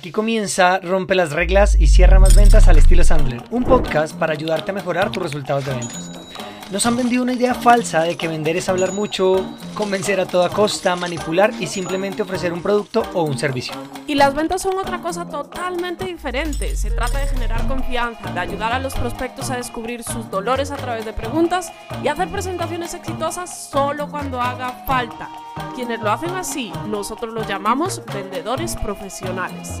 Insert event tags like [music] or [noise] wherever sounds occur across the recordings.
Aquí comienza Rompe las reglas y cierra más ventas al estilo Sandler, un podcast para ayudarte a mejorar tus resultados de ventas. Nos han vendido una idea falsa de que vender es hablar mucho, convencer a toda costa, manipular y simplemente ofrecer un producto o un servicio. Y las ventas son otra cosa totalmente diferente. Se trata de generar confianza, de ayudar a los prospectos a descubrir sus dolores a través de preguntas y hacer presentaciones exitosas solo cuando haga falta. Quienes lo hacen así, nosotros los llamamos vendedores profesionales.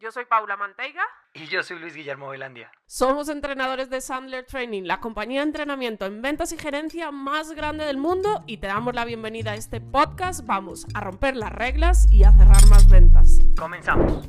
Yo soy Paula Manteiga. Y yo soy Luis Guillermo Velandia. Somos entrenadores de Sandler Training, la compañía de entrenamiento en ventas y gerencia más grande del mundo y te damos la bienvenida a este podcast. Vamos a romper las reglas y a cerrar más ventas. Comenzamos.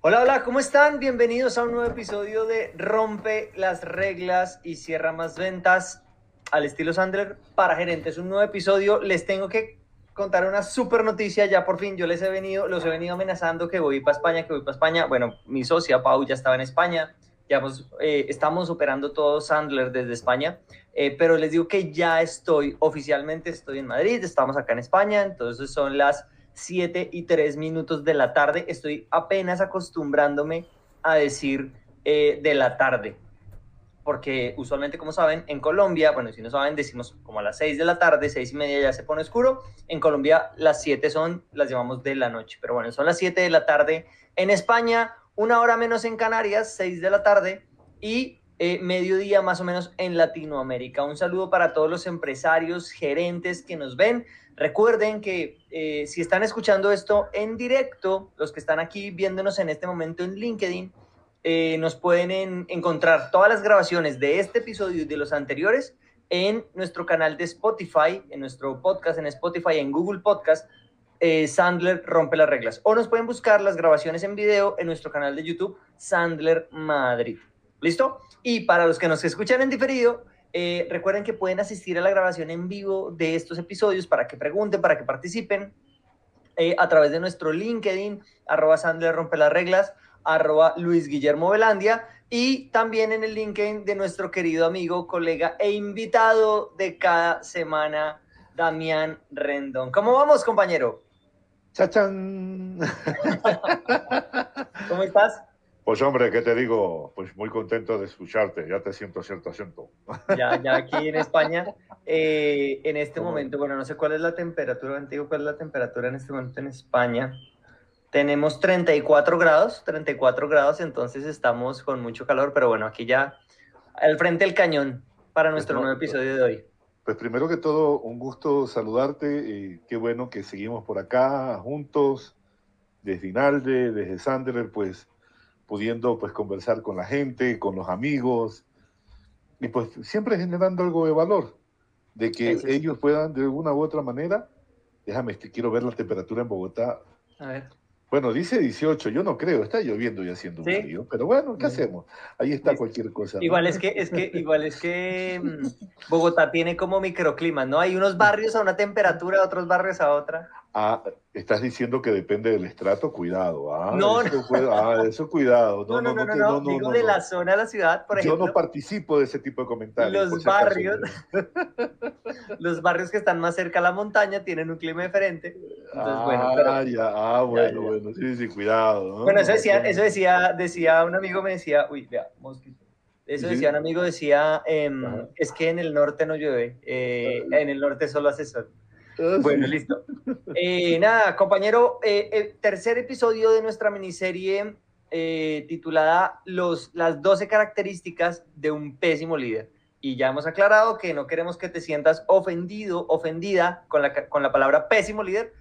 Hola, hola, ¿cómo están? Bienvenidos a un nuevo episodio de Rompe las reglas y cierra más ventas al estilo Sandler para gerentes. Un nuevo episodio. Les tengo que contar una super noticia. Ya por fin yo les he venido, los he venido amenazando que voy para España, que voy para España. Bueno, mi socia Pau ya estaba en España. Ya eh, estamos operando todo Sandler desde España. Eh, pero les digo que ya estoy, oficialmente estoy en Madrid, estamos acá en España. Entonces son las 7 y 3 minutos de la tarde. Estoy apenas acostumbrándome a decir eh, de la tarde porque usualmente, como saben, en Colombia, bueno, si no saben, decimos como a las 6 de la tarde, 6 y media ya se pone oscuro. En Colombia las 7 son, las llamamos de la noche, pero bueno, son las 7 de la tarde. En España, una hora menos en Canarias, 6 de la tarde, y eh, mediodía más o menos en Latinoamérica. Un saludo para todos los empresarios, gerentes que nos ven. Recuerden que eh, si están escuchando esto en directo, los que están aquí viéndonos en este momento en LinkedIn, eh, nos pueden encontrar todas las grabaciones de este episodio y de los anteriores en nuestro canal de Spotify, en nuestro podcast en Spotify, en Google Podcast, eh, Sandler Rompe las Reglas. O nos pueden buscar las grabaciones en video en nuestro canal de YouTube, Sandler Madrid. ¿Listo? Y para los que nos escuchan en diferido, eh, recuerden que pueden asistir a la grabación en vivo de estos episodios para que pregunten, para que participen a través de nuestro LinkedIn, arroba Sandler Rompe las Reglas arroba Luis Guillermo Velandia y también en el LinkedIn de nuestro querido amigo, colega e invitado de cada semana, Damián Rendón. ¿Cómo vamos, compañero? ¡Chachán! [laughs] ¿Cómo estás? Pues hombre, ¿qué te digo? Pues muy contento de escucharte, ya te siento cierto asiento. [laughs] Ya, ya aquí en España, eh, en este momento, bueno, no sé cuál es la temperatura, antiguo, cuál es la temperatura en este momento en España. Tenemos 34 grados, 34 grados, entonces estamos con mucho calor, pero bueno, aquí ya al frente del cañón para nuestro nuevo episodio de hoy. Pues primero que todo, un gusto saludarte y qué bueno que seguimos por acá juntos, desde Inalde, desde Sandler, pues pudiendo pues conversar con la gente, con los amigos y pues siempre generando algo de valor, de que ellos puedan de alguna u otra manera, déjame, que quiero ver la temperatura en Bogotá. A ver. Bueno, dice 18, yo no creo, está lloviendo y haciendo un frío, pero bueno, ¿qué hacemos? Ahí está cualquier cosa. Igual es que, es que, igual es que mm, Bogotá tiene como microclimas, ¿no? Hay unos barrios a una temperatura, otros barrios a otra. Ah, estás diciendo que depende del estrato, cuidado. Ah, no, eso, no. Ah, eso cuidado. No, no, no, no, no, no, digo de la zona de la ciudad, por ejemplo. Yo no participo de ese tipo de comentarios. Los barrios, [laughs] los barrios que están más cerca a la montaña tienen un clima diferente. Entonces, ah, bueno, pero, ya, ah, bueno, bueno, sí, sí, cuidado. Bueno, eso decía, eso decía, decía un amigo, me decía, uy, vea, mosquito. Eso decía un amigo, decía, eh, es que en el norte no llueve, eh, en el norte solo hace sol. Bueno, listo. Eh, nada, compañero, eh, eh, tercer episodio de nuestra miniserie titulada Los, Las 12 características de un pésimo líder. Y ya hemos aclarado que no queremos que te sientas ofendido, ofendida con la, con la palabra pésimo líder.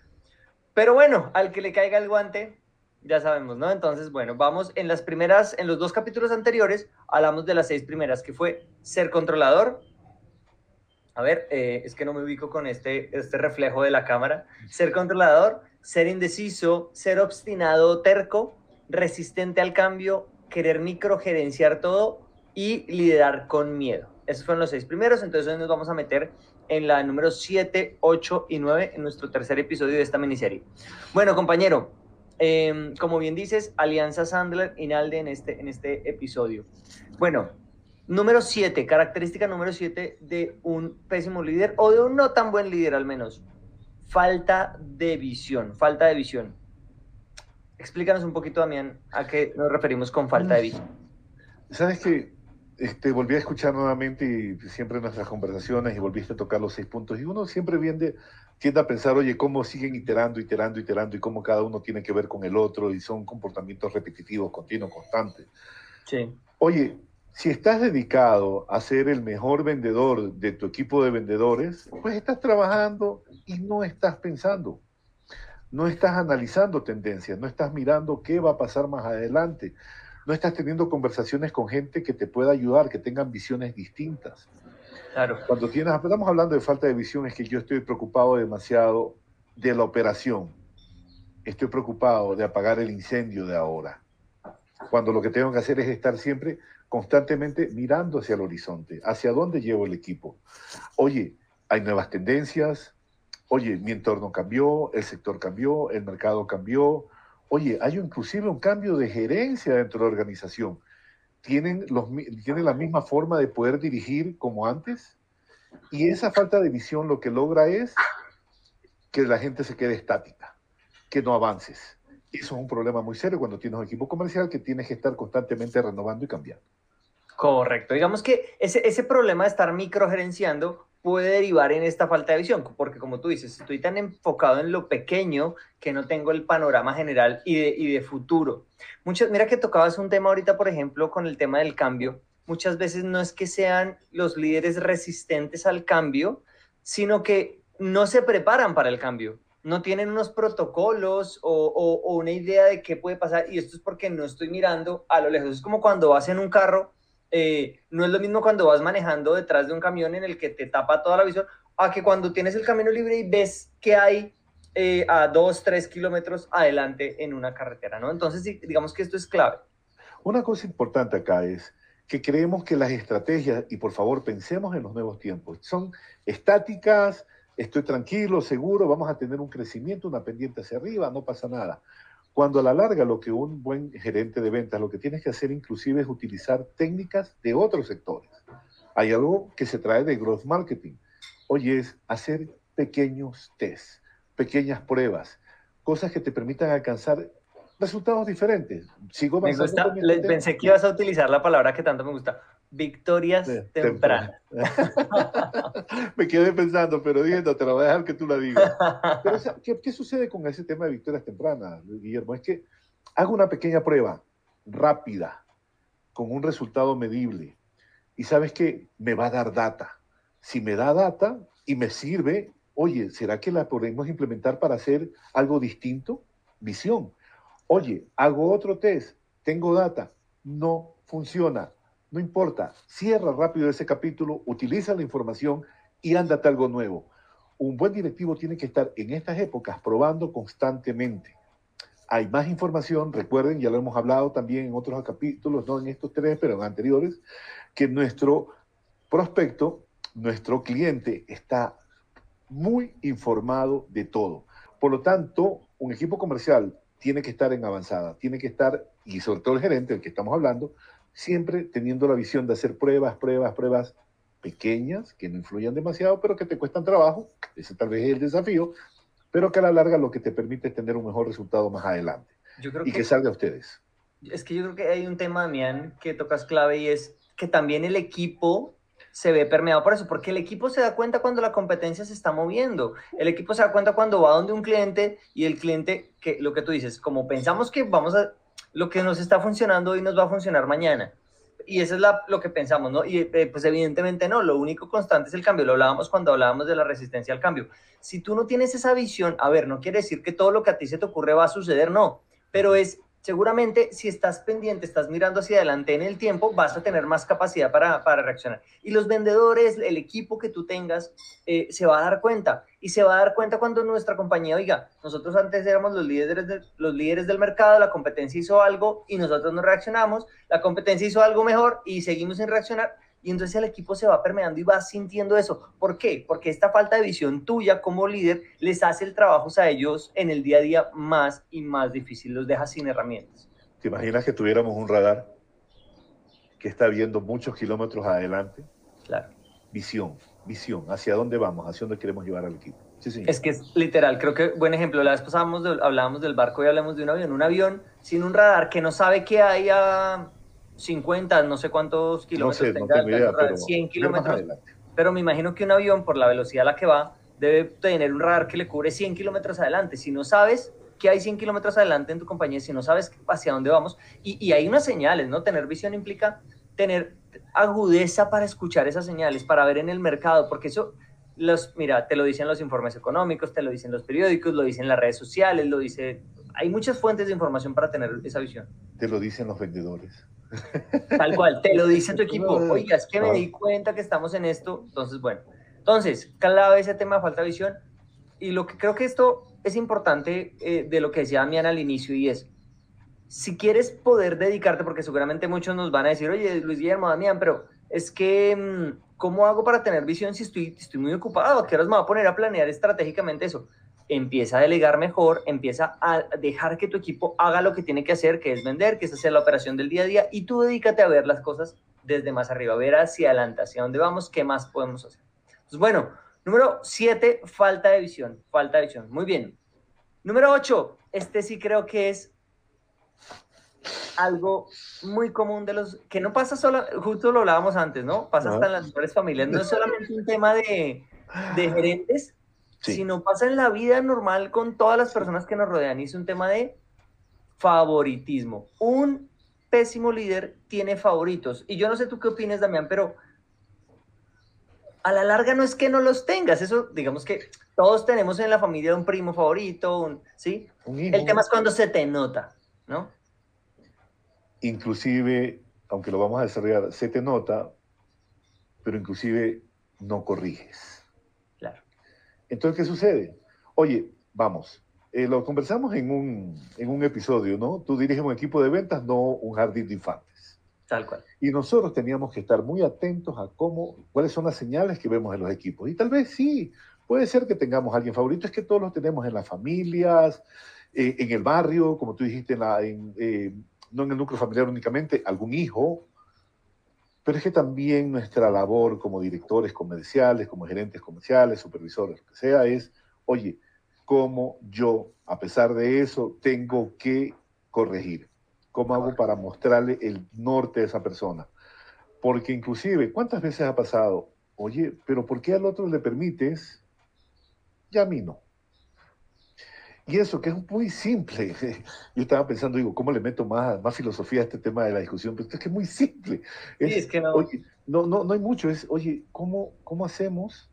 Pero bueno, al que le caiga el guante, ya sabemos, ¿no? Entonces, bueno, vamos en las primeras, en los dos capítulos anteriores, hablamos de las seis primeras, que fue ser controlador, a ver, eh, es que no me ubico con este, este reflejo de la cámara. Ser controlador, ser indeciso, ser obstinado, terco resistente al cambio, querer microgerenciar todo y liderar con miedo. Esos fueron los seis primeros, entonces hoy nos vamos a meter en la número 7, 8 y 9 en nuestro tercer episodio de esta miniserie. Bueno, compañero, em, como bien dices, Alianza Sandler y Nalde en este, en este episodio. Bueno, número 7, característica número 7 de un pésimo líder o de un no tan buen líder al menos. Falta de visión, falta de visión. Explícanos un poquito, Damián, a qué nos referimos con falta de visión. Sabes que este, volví a escuchar nuevamente y siempre nuestras conversaciones y volviste a tocar los seis puntos. Y uno siempre viene, tiende a pensar, oye, cómo siguen iterando, iterando, iterando y cómo cada uno tiene que ver con el otro y son comportamientos repetitivos, continuos, constantes. Sí. Oye, si estás dedicado a ser el mejor vendedor de tu equipo de vendedores, pues estás trabajando y no estás pensando no estás analizando tendencias, no estás mirando qué va a pasar más adelante, no estás teniendo conversaciones con gente que te pueda ayudar, que tengan visiones distintas. Claro. Cuando tienes, estamos hablando de falta de visión, es que yo estoy preocupado demasiado de la operación. Estoy preocupado de apagar el incendio de ahora. Cuando lo que tengo que hacer es estar siempre constantemente mirando hacia el horizonte, hacia dónde llevo el equipo. Oye, hay nuevas tendencias, oye, mi entorno cambió, el sector cambió, el mercado cambió, oye, hay inclusive un cambio de gerencia dentro de la organización. ¿Tienen, los, ¿Tienen la misma forma de poder dirigir como antes? Y esa falta de visión lo que logra es que la gente se quede estática, que no avances. Eso es un problema muy serio cuando tienes un equipo comercial que tienes que estar constantemente renovando y cambiando. Correcto. Digamos que ese, ese problema de estar microgerenciando puede derivar en esta falta de visión, porque como tú dices, estoy tan enfocado en lo pequeño que no tengo el panorama general y de, y de futuro. Muchas, mira que tocabas un tema ahorita, por ejemplo, con el tema del cambio. Muchas veces no es que sean los líderes resistentes al cambio, sino que no se preparan para el cambio, no tienen unos protocolos o, o, o una idea de qué puede pasar y esto es porque no estoy mirando a lo lejos. Es como cuando vas en un carro eh, no es lo mismo cuando vas manejando detrás de un camión en el que te tapa toda la visión, a que cuando tienes el camino libre y ves que hay eh, a dos, tres kilómetros adelante en una carretera, ¿no? Entonces, digamos que esto es clave. Una cosa importante acá es que creemos que las estrategias, y por favor pensemos en los nuevos tiempos, son estáticas, estoy tranquilo, seguro, vamos a tener un crecimiento, una pendiente hacia arriba, no pasa nada. Cuando a la larga lo que un buen gerente de ventas lo que tienes que hacer inclusive es utilizar técnicas de otros sectores. Hay algo que se trae de growth marketing. Oye, es hacer pequeños tests, pequeñas pruebas, cosas que te permitan alcanzar resultados diferentes. Sigo me gusta, pensé que ibas a utilizar la palabra que tanto me gusta, victorias tempranas. [laughs] Me quedé pensando, pero dije, no, te lo voy a dejar que tú la digas. Pero, ¿qué, ¿qué, sucede con ese tema de victorias tempranas, Guillermo? Es que hago una pequeña prueba rápida, con un resultado medible, y sabes que me va a dar data. Si me da data y me sirve, oye, ¿será que la podemos implementar para hacer algo distinto? Visión. Oye, hago otro test, tengo data, no funciona no importa, cierra rápido ese capítulo, utiliza la información y ándate algo nuevo. Un buen directivo tiene que estar en estas épocas probando constantemente. Hay más información, recuerden, ya lo hemos hablado también en otros capítulos, no en estos tres, pero en anteriores, que nuestro prospecto, nuestro cliente está muy informado de todo. Por lo tanto, un equipo comercial tiene que estar en avanzada, tiene que estar, y sobre todo el gerente del que estamos hablando, siempre teniendo la visión de hacer pruebas, pruebas, pruebas pequeñas, que no influyan demasiado, pero que te cuestan trabajo, ese tal vez es el desafío, pero que a la larga lo que te permite es tener un mejor resultado más adelante. Yo creo y que, salga a ustedes. Es que yo creo que hay un tema, Damián, que tocas clave y es que también el equipo se ve permeado por eso, porque el equipo se da cuenta cuando la competencia se está moviendo, el equipo se da cuenta cuando va donde un cliente y el cliente, que lo que tú dices, como pensamos que vamos a lo que nos está funcionando hoy nos va a funcionar mañana. Y eso es la, lo que pensamos, ¿no? Y eh, pues evidentemente no, lo único constante es el cambio, lo hablábamos cuando hablábamos de la resistencia al cambio. Si tú no tienes esa visión, a ver, no quiere decir que todo lo que a ti se te ocurre va a suceder, no, pero es seguramente si estás pendiente, estás mirando hacia adelante en el tiempo, vas a tener más capacidad para, para reaccionar. Y los vendedores, el equipo que tú tengas, eh, se va a dar cuenta. Y se va a dar cuenta cuando nuestra compañía, oiga, nosotros antes éramos los líderes, de, los líderes del mercado, la competencia hizo algo y nosotros no reaccionamos, la competencia hizo algo mejor y seguimos sin reaccionar y entonces el equipo se va permeando y va sintiendo eso. ¿Por qué? Porque esta falta de visión tuya como líder les hace el trabajo a ellos en el día a día más y más difícil, los deja sin herramientas. ¿Te imaginas que tuviéramos un radar que está viendo muchos kilómetros adelante? Claro. Visión, visión, hacia dónde vamos, hacia dónde queremos llevar al equipo. Sí, sí. Es que es literal, creo que buen ejemplo, la vez pasada hablábamos del barco y hablamos de un avión, un avión sin un radar que no sabe qué hay a 50, no sé cuántos kilómetros tenga, pero 100 kilómetros. Pero me imagino que un avión, por la velocidad a la que va, debe tener un radar que le cubre 100 kilómetros adelante. Si no sabes que hay 100 kilómetros adelante en tu compañía, si no sabes hacia dónde vamos, y, y hay unas señales, ¿no? Tener visión implica tener agudeza para escuchar esas señales, para ver en el mercado, porque eso, los, mira, te lo dicen los informes económicos, te lo dicen los periódicos, lo dicen las redes sociales, lo dice, hay muchas fuentes de información para tener esa visión. Te lo dicen los vendedores. Tal cual, te lo dice tu equipo. [laughs] Oiga, es que me di cuenta que estamos en esto. Entonces, bueno. Entonces, clave ese tema de falta de visión. Y lo que creo que esto es importante eh, de lo que decía Damián al inicio y es, si quieres poder dedicarte, porque seguramente muchos nos van a decir, oye, Luis Guillermo, Damián, pero es que, mm, ¿cómo hago para tener visión si estoy, estoy muy ocupado? ¿A qué horas me voy a poner a planear estratégicamente eso? Empieza a delegar mejor, empieza a dejar que tu equipo haga lo que tiene que hacer, que es vender, que es hacer la operación del día a día, y tú dedícate a ver las cosas desde más arriba, ver hacia adelante, hacia dónde vamos, qué más podemos hacer. Pues bueno, número 7, falta de visión, falta de visión. Muy bien. Número 8, este sí creo que es algo muy común de los, que no pasa solo, justo lo hablábamos antes, ¿no? Pasa hasta en las mejores familias, no es solamente un tema de, de gerentes, si no pasa en la vida normal con todas las personas que nos rodean. Y es un tema de favoritismo. Un pésimo líder tiene favoritos. Y yo no sé tú qué opinas, Damián, pero a la larga no es que no los tengas. Eso, digamos que todos tenemos en la familia un primo favorito, ¿sí? El tema es cuando se te nota, ¿no? Inclusive, aunque lo vamos a desarrollar, se te nota, pero inclusive no corriges. Entonces, ¿qué sucede? Oye, vamos, eh, lo conversamos en un, en un episodio, ¿no? Tú diriges un equipo de ventas, no un jardín de infantes. Tal cual. Y nosotros teníamos que estar muy atentos a cómo, cuáles son las señales que vemos en los equipos. Y tal vez sí, puede ser que tengamos a alguien favorito, es que todos los tenemos en las familias, eh, en el barrio, como tú dijiste, en la, en, eh, no en el núcleo familiar únicamente, algún hijo, pero es que también nuestra labor como directores comerciales, como gerentes comerciales, supervisores, lo que sea, es, oye, ¿cómo yo, a pesar de eso, tengo que corregir? ¿Cómo hago para mostrarle el norte a esa persona? Porque inclusive, ¿cuántas veces ha pasado? Oye, pero ¿por qué al otro le permites y a mí no? Y eso, que es muy simple. [laughs] Yo estaba pensando, digo, ¿cómo le meto más, más filosofía a este tema de la discusión? Pero es que es muy simple. sí, es que no. Oye, no, no, no hay mucho. Es, oye, ¿cómo, ¿cómo hacemos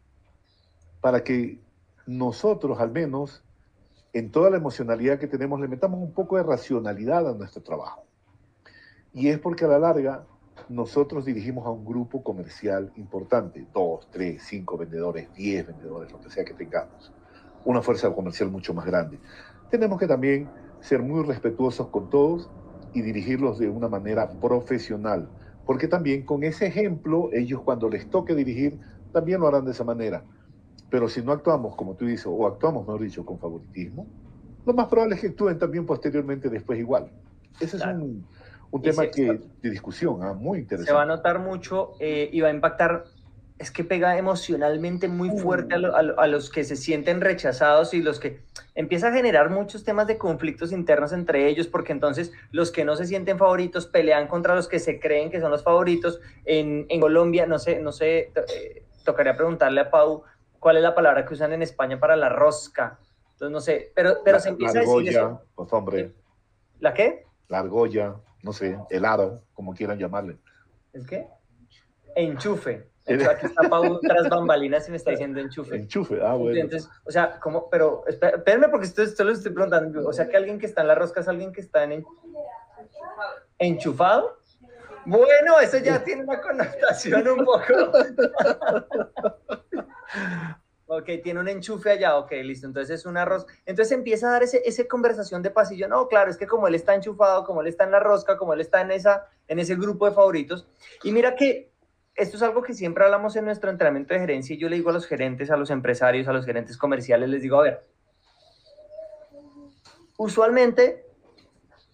para que nosotros, al menos, en toda la emocionalidad que tenemos, le metamos un poco de racionalidad a nuestro trabajo? Y es porque a la larga nosotros dirigimos a un grupo comercial importante, dos, tres, cinco vendedores, diez vendedores, lo que sea que tengamos una fuerza comercial mucho más grande. Tenemos que también ser muy respetuosos con todos y dirigirlos de una manera profesional, porque también con ese ejemplo, ellos cuando les toque dirigir, también lo harán de esa manera. Pero si no actuamos, como tú dices, o actuamos, mejor dicho, con favoritismo, lo más probable es que actúen también posteriormente después igual. Ese es un, tema que, de discusión, ¿ah? muy interesante. Se va a notar mucho eh, y va a impactar es que pega emocionalmente muy fuerte a, los que se sienten rechazados y los que empieza a generar muchos temas de conflictos internos entre ellos, porque entonces los que no se sienten favoritos pelean contra los que se creen que son los favoritos. En, Colombia, no sé, no sé, eh, tocaría preguntarle a Pau cuál es la palabra que usan en España para la rosca. Entonces, no sé, pero, pero se empieza a decir eso. Pues hombre. ¿La qué? La argolla, no sé, helado, como quieran llamarle. ¿Es qué? Enchufe. Aquí está Pau [laughs] tras bambalinas y me está diciendo enchufe. Enchufe, ah, bueno. Entonces, o sea, ¿cómo? Pero, espérenme porque esto, esto lo estoy preguntando. O sea, que alguien que está en la rosca es alguien que está en... ¿Enchufado? Bueno, eso ya tiene una connotación un poco. [laughs] ok, tiene un enchufe allá, ok, listo. Entonces es un arroz. Entonces empieza a dar ese, esa conversación de pasillo. No, claro, es que como él está enchufado, como él está en la rosca, como él está en, esa, en ese grupo de favoritos. Y mira que esto es algo que siempre hablamos en nuestro entrenamiento de gerencia y yo le digo a los gerentes, a los empresarios, a los gerentes comerciales, les digo, a ver, usualmente,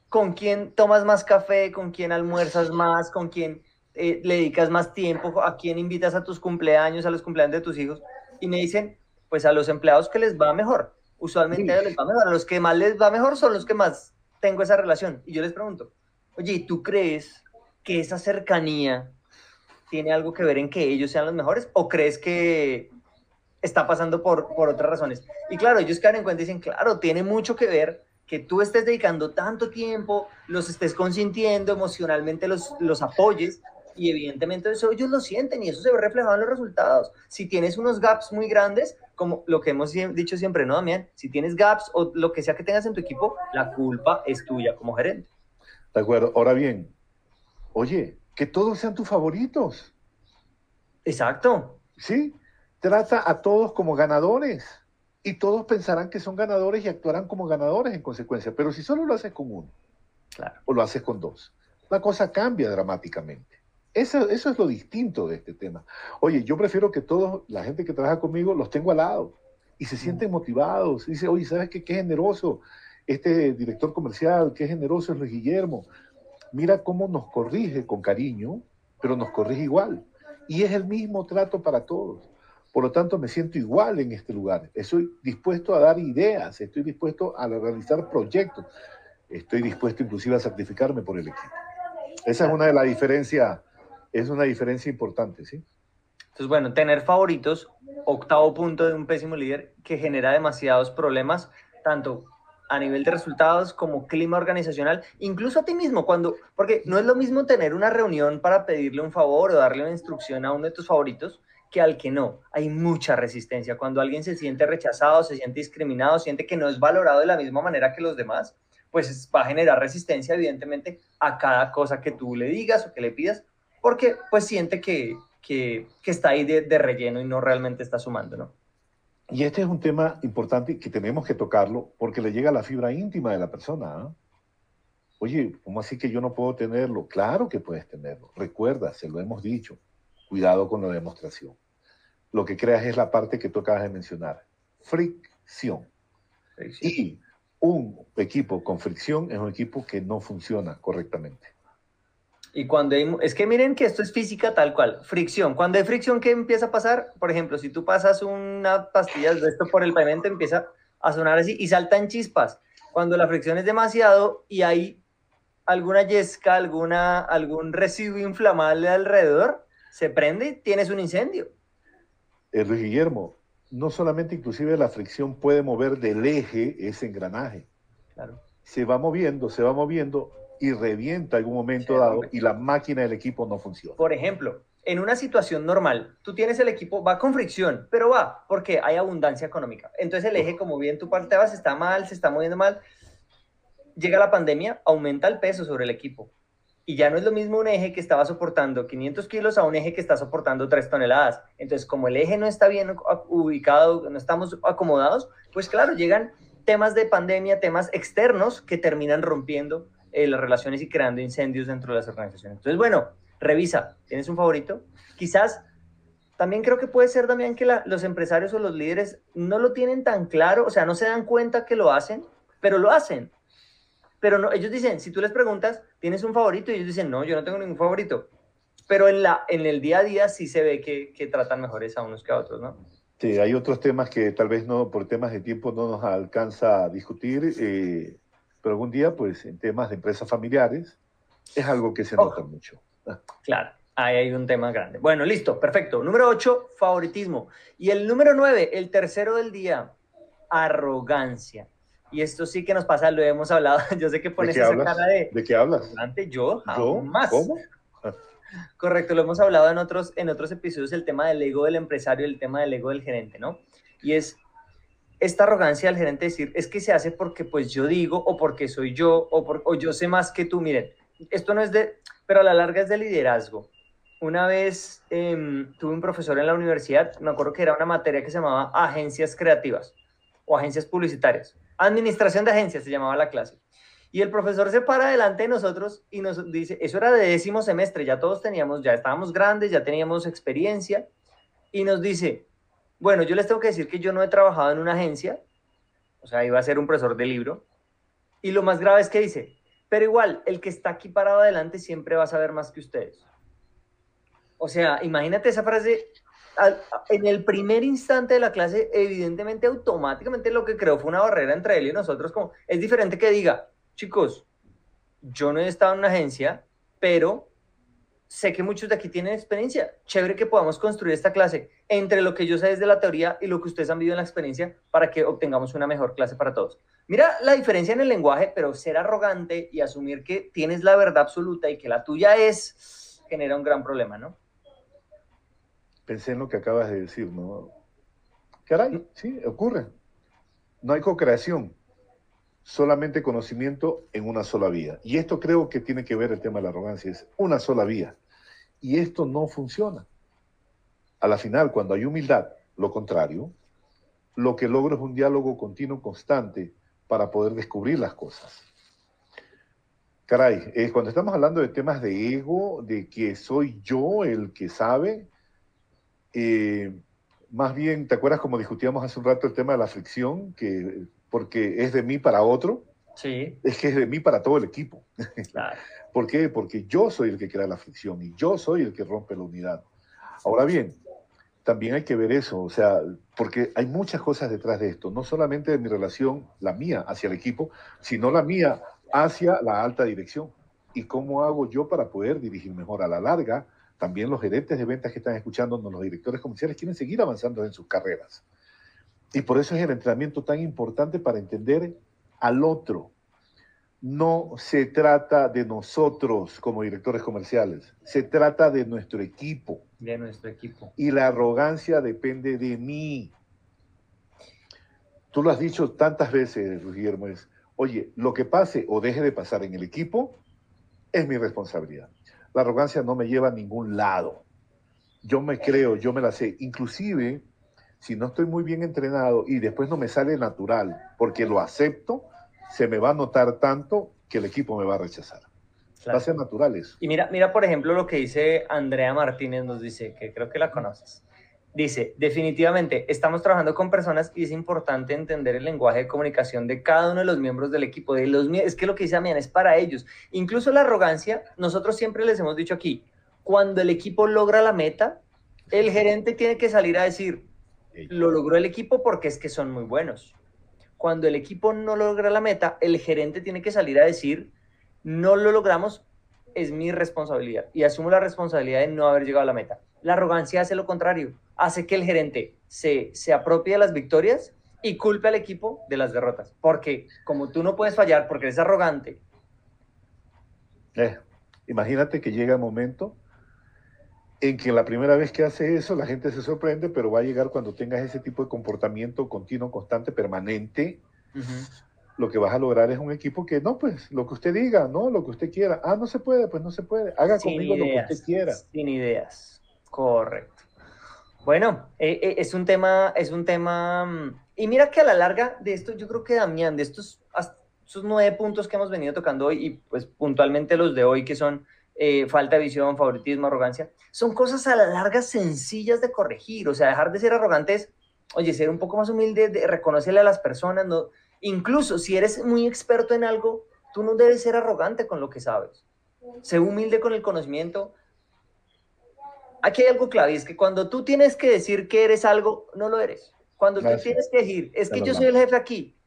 ¿con quién tomas más café? ¿Con quién almuerzas más? ¿Con quién eh, le dedicas más tiempo? ¿A quién invitas a tus cumpleaños, a los cumpleaños de tus hijos? Y me dicen, pues a los empleados que les va mejor. Usualmente les va mejor. A los que más les va mejor son los que más tengo esa relación. Y yo les pregunto, oye, ¿y tú crees que esa cercanía tiene algo que ver en que ellos sean los mejores o crees que está pasando por, por otras razones? Y claro, ellos quedan en cuenta y dicen, claro, tiene mucho que ver que tú estés dedicando tanto tiempo, los estés consintiendo, emocionalmente los, los apoyes y evidentemente eso ellos lo sienten y eso se ve reflejado en los resultados. Si tienes unos gaps muy grandes, como lo que hemos dicho siempre, ¿no, Damián? Si tienes gaps o lo que sea que tengas en tu equipo, la culpa es tuya como gerente. De acuerdo. Ahora bien, oye, que todos sean tus favoritos. Exacto. Sí, trata a todos como ganadores y todos pensarán que son ganadores y actuarán como ganadores en consecuencia. Pero si solo lo haces con uno o lo haces con dos, la cosa cambia dramáticamente. Eso, eso es lo distinto de este tema. Oye, yo prefiero que todos, la gente que trabaja conmigo, los tengo al lado y se sienten motivados. Dice, oye, ¿sabes qué? Qué generoso este director comercial, qué generoso es Luis Guillermo mira cómo nos corrige con cariño, pero nos corrige igual. Y es el mismo trato para todos. Por lo tanto, me siento igual en este lugar. Estoy dispuesto a dar ideas, estoy dispuesto a realizar proyectos, estoy dispuesto inclusive a sacrificarme por el equipo. Esa es una de las diferencias, es una diferencia importante, ¿sí? Entonces, bueno, tener favoritos, octavo punto de un pésimo líder que genera demasiados problemas, tanto a nivel de resultados, como clima organizacional, incluso a ti mismo, cuando, porque no es lo mismo tener una reunión para pedirle un favor o darle una instrucción a uno de tus favoritos que al que no. Hay mucha resistencia. Cuando alguien se siente rechazado, se siente discriminado, siente que no es valorado de la misma manera que los demás, pues va a generar resistencia, evidentemente, a cada cosa que tú le digas o que le pidas, porque pues siente que, que, está ahí de, de relleno y no realmente está sumando, ¿no? Y este es un tema importante que tenemos que tocarlo porque le llega a la fibra íntima de la persona. ¿ah? Oye, ¿cómo así que yo no puedo tenerlo? Claro que puedes tenerlo. Recuerda, se lo hemos dicho. Cuidado con la demostración. Lo que creas es la parte que tú acabas de mencionar. Fricción. Y un equipo con fricción es un equipo que no funciona correctamente. Y cuando hay, es que miren que esto es física tal cual, fricción. Cuando hay fricción, ¿qué empieza a pasar? Por ejemplo, si tú pasas una pastilla de esto por el pavimento, empieza a sonar así y saltan chispas. Cuando la fricción es demasiado y hay alguna yesca, alguna, algún residuo inflamable alrededor, se prende y tienes un incendio. El eh, Luis Guillermo, no solamente inclusive la fricción puede mover del eje ese engranaje. Claro. Se va moviendo, se va moviendo y revienta en algún momento dado y la máquina del equipo no funciona. Por ejemplo, en una situación normal, tú tienes el equipo, va con fricción, pero va porque hay abundancia económica. Entonces el eje, como bien tú parteabas, está mal, se está moviendo mal. Llega la pandemia, aumenta el peso sobre el equipo. Y ya no es lo mismo un eje que estaba soportando 500 kilos a un eje que está soportando 3 toneladas. Entonces, como el eje no está bien ubicado, no estamos acomodados, pues claro, llegan temas de pandemia, temas externos que terminan rompiendo eh, las relaciones y creando incendios dentro de las organizaciones. Entonces, bueno, revisa, ¿tienes un favorito? Quizás también creo que puede ser también que los empresarios o los líderes no lo tienen tan claro, o sea, no se dan cuenta que lo hacen, pero lo hacen. Pero no, ellos dicen, si tú les preguntas, ¿tienes un favorito? Y ellos dicen, no, yo no tengo ningún favorito. Pero en, la, en el día a día sí se ve que, que tratan mejores a unos que a otros, ¿no? Sí, hay otros temas que tal vez no, por temas de tiempo no nos alcanza a discutir. Eh, pero algún día, pues en temas de empresas familiares, es algo que se nota mucho. [laughs] Claro, ahí hay un tema grande. Bueno, listo, perfecto. Número 8, favoritismo. Y el número 9, el tercero del día, arrogancia. Y esto sí que nos pasa, lo hemos hablado. [laughs] Yo sé que pones esa cara de. ¿De qué hablas? Yo, ¿Yo? más. ¿Cómo? [laughs] Correcto, lo hemos hablado en otros, en otros episodios, el tema del ego del empresario, el tema del ego del gerente, ¿no? Y es esta arrogancia del gerente decir, es que se hace porque pues yo digo, o porque soy yo, o, por, o yo sé más que tú. Miren, esto no es de, pero a la larga es de liderazgo. Una vez em, tuve un profesor en la universidad, me acuerdo que era una materia que se llamaba agencias creativas o agencias publicitarias. Administración de agencias se llamaba la clase. Y el profesor se para delante de nosotros y nos dice, eso era de décimo semestre, ya todos teníamos, ya estábamos grandes, ya teníamos experiencia, y nos dice, bueno, yo les tengo que decir que yo no he trabajado en una agencia, o sea, iba a ser un profesor de libro, y lo más grave es que dice, pero igual, el que está aquí parado adelante siempre va a saber más que ustedes. O sea, imagínate esa frase en el primer instante de la clase, evidentemente, automáticamente lo que creó fue una barrera entre él y nosotros. Como, es diferente que diga, chicos, yo no he estado en una agencia, pero sé que muchos de aquí tienen experiencia. Chévere que podamos construir esta clase entre lo que yo sé desde la teoría y lo que ustedes han vivido en la experiencia para que obtengamos una mejor clase para todos. Mira la diferencia en el lenguaje, pero ser arrogante y asumir que tienes la verdad absoluta y que la tuya es, genera un gran problema, ¿no? pensé en lo que acabas de decir, ¿no? Caray, sí, ocurre. No hay co-creación, solamente conocimiento en una sola vía. Y esto creo que tiene que ver el tema de la arrogancia, es una sola vía. Y esto no funciona. A la final, cuando hay humildad, lo contrario, lo que logro es un diálogo continuo, constante, para poder descubrir las cosas. Caray, eh, cuando estamos hablando de temas de ego, de que soy yo el que sabe, eh, más bien, ¿te acuerdas como discutíamos hace un rato el tema de la fricción? Que, porque es de mí para otro. Sí. Es que es de mí para todo el equipo. [laughs] Claro. ¿Por qué? Porque yo soy el que crea la fricción y yo soy el que rompe la unidad. Ahora bien, también hay que ver eso, o sea, porque hay muchas cosas detrás de esto, no solamente de mi relación, la mía hacia el equipo, sino la mía hacia la alta dirección. ¿Y cómo hago yo para poder dirigir mejor a la larga? También los gerentes de ventas que están escuchando, los directores comerciales quieren seguir avanzando en sus carreras. Y por eso es el entrenamiento tan importante para entender al otro. No se trata de nosotros como directores comerciales, se trata de nuestro equipo. De nuestro equipo. Y la arrogancia depende de mí. Tú lo has dicho tantas veces, Guillermo, es, oye, lo que pase o deje de pasar en el equipo es mi responsabilidad la arrogancia no me lleva a ningún lado. Yo me creo, yo me la sé. Inclusive, si no estoy muy bien entrenado y después no me sale natural, porque lo acepto, se me va a notar tanto que el equipo me va a rechazar. Va a ser natural eso. Y mira, mira, por ejemplo, lo que dice Andrea Martínez, nos dice, que creo que la conoces. Dice, definitivamente, estamos trabajando con personas y es importante entender el lenguaje de comunicación de cada uno de los miembros del equipo. De los, es que lo que dice Damián es para ellos. Incluso la arrogancia, nosotros siempre les hemos dicho aquí, cuando el equipo logra la meta, el gerente tiene que salir a decir, lo logró el equipo porque es que son muy buenos. Cuando el equipo no logra la meta, el gerente tiene que salir a decir, no lo logramos, es mi responsabilidad y asumo la responsabilidad de no haber llegado a la meta. La arrogancia hace lo contrario, hace que el gerente se, se apropie de las victorias y culpe al equipo de las derrotas. Porque como tú no puedes fallar porque eres arrogante. Eh, imagínate que llega el momento en que la primera vez que hace eso la gente se sorprende, pero va a llegar cuando tengas ese tipo de comportamiento continuo, constante, permanente. Lo que vas a lograr es un equipo que no, pues lo que usted diga, no, lo que usted quiera. Ah, no se puede, pues no se puede. Haga conmigo lo que usted quiera. Sin ideas. Correcto. Bueno, eh, eh, es un tema, es un tema, mm, y mira que a la larga de esto, yo creo que Damián, de estos, estos nueve puntos que hemos venido tocando hoy, y pues puntualmente los de hoy, que son eh, falta de visión, favoritismo, arrogancia, son cosas a la larga sencillas de corregir, o sea, dejar de ser arrogantes, oye, ser un poco más humilde, de reconocerle a las personas, no, incluso si eres muy experto en algo, tú no debes ser arrogante con lo que sabes. Sé humilde con el conocimiento, aquí hay algo clave, es que cuando tú tienes que decir que eres algo, no lo eres. Cuando tú tienes que decir, es que yo soy el jefe aquí,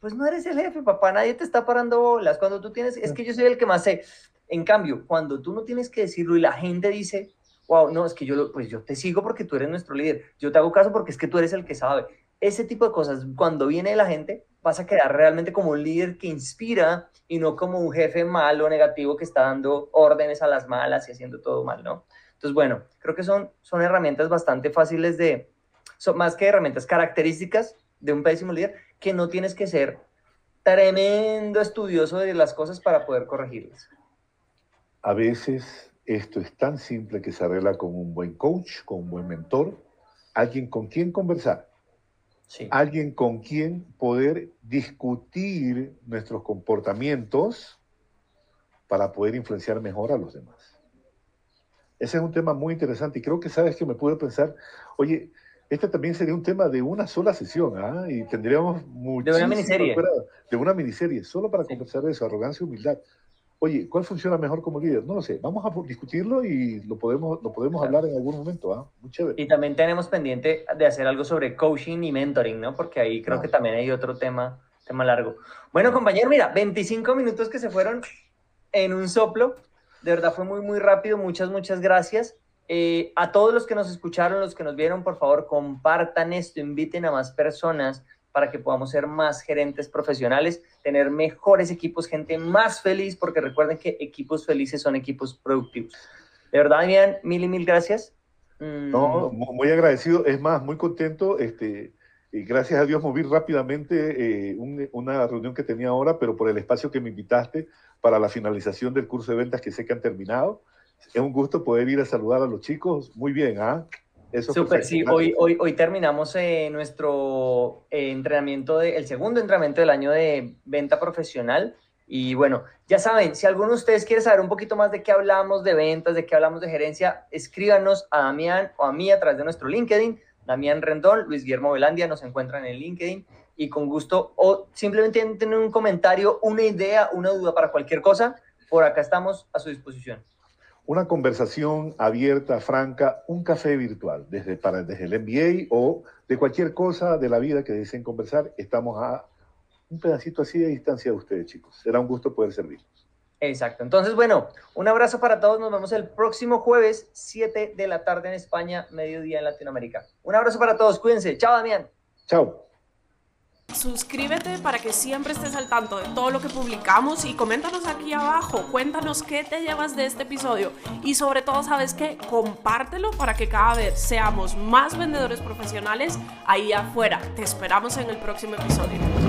pues no eres el jefe, papá, nadie te está parando bolas. Cuando tú tienes, es que yo soy el que más sé. En cambio, cuando tú no tienes que decirlo y la gente dice, wow, no, es que yo, pues yo te sigo porque tú eres nuestro líder, yo te hago caso porque es que tú eres el que sabe. ese tipo de cosas, cuando viene la gente, vas a quedar realmente como un líder que inspira y no como un jefe malo, negativo, que está dando órdenes a las malas y haciendo todo mal, ¿no? Entonces, bueno, creo que son, son herramientas bastante fáciles de, son más que herramientas características de un pésimo líder, que no tienes que ser tremendo estudioso de las cosas para poder corregirlas. A veces esto es tan simple que se arregla con un buen coach, con un buen mentor, alguien con quien conversar, sí. alguien con quien poder discutir nuestros comportamientos para poder influenciar mejor a los demás. Ese es un tema muy interesante y creo que sabes que me pude pensar, oye, este también sería un tema de una sola sesión, ¿ah? Y tendríamos mucho. De una miniserie. de una miniserie, solo para sí. conversar de eso, arrogancia y humildad. Oye, ¿cuál funciona mejor como líder? No lo sé. Vamos a discutirlo y lo podemos, lo podemos claro. hablar en algún momento. ¿ah? Muy chévere. Y también tenemos pendiente de hacer algo sobre coaching y mentoring, ¿no? Porque ahí creo que también hay otro tema, tema largo. Bueno, compañero, mira, 25 minutos que se fueron en un soplo. De verdad fue muy, muy rápido. Muchas, muchas gracias. Eh, a todos los que nos escucharon, los que nos vieron, por favor, compartan esto, inviten a más personas para que podamos ser más gerentes profesionales, tener mejores equipos, gente más feliz, porque recuerden que equipos felices son equipos productivos. De verdad, Damián, mil y mil gracias. Mm. No, muy agradecido, es más, muy contento. Este, y gracias a Dios moví rápidamente eh, un, una reunión que tenía ahora, pero por el espacio que me invitaste para la finalización del curso de ventas que sé que han terminado es un gusto poder ir a saludar a los chicos. Muy bien, ¿ah? Eso Super, sí, hoy, hoy, hoy terminamos eh, nuestro eh, entrenamiento, de, el segundo entrenamiento del año de venta profesional. Y bueno, ya saben, si alguno de ustedes quiere saber un poquito más de qué hablamos de ventas, de qué hablamos de gerencia, escríbanos a Damián o a mí a través de nuestro LinkedIn. Damián Rendón, Luis Guillermo Velandia, nos encuentran en LinkedIn y con gusto, o simplemente tienen un comentario, una idea, una duda para cualquier cosa, por acá estamos a su disposición una conversación abierta, franca, un café virtual, desde, para, desde el MBA o de cualquier cosa de la vida que deseen conversar, estamos a un pedacito así de distancia de ustedes, chicos. Será un gusto poder servirlos. Exacto. Entonces, bueno, un abrazo para todos. Nos vemos el próximo jueves, 7 de la tarde en España, mediodía en Latinoamérica. Un abrazo para todos. Cuídense. Chao, Damián. Chao. Suscríbete para que siempre estés al tanto de todo lo que publicamos y coméntanos aquí abajo, cuéntanos qué te llevas de este episodio y sobre todo, ¿sabes qué? Compártelo para que cada vez seamos más vendedores profesionales ahí afuera. Te esperamos en el próximo episodio.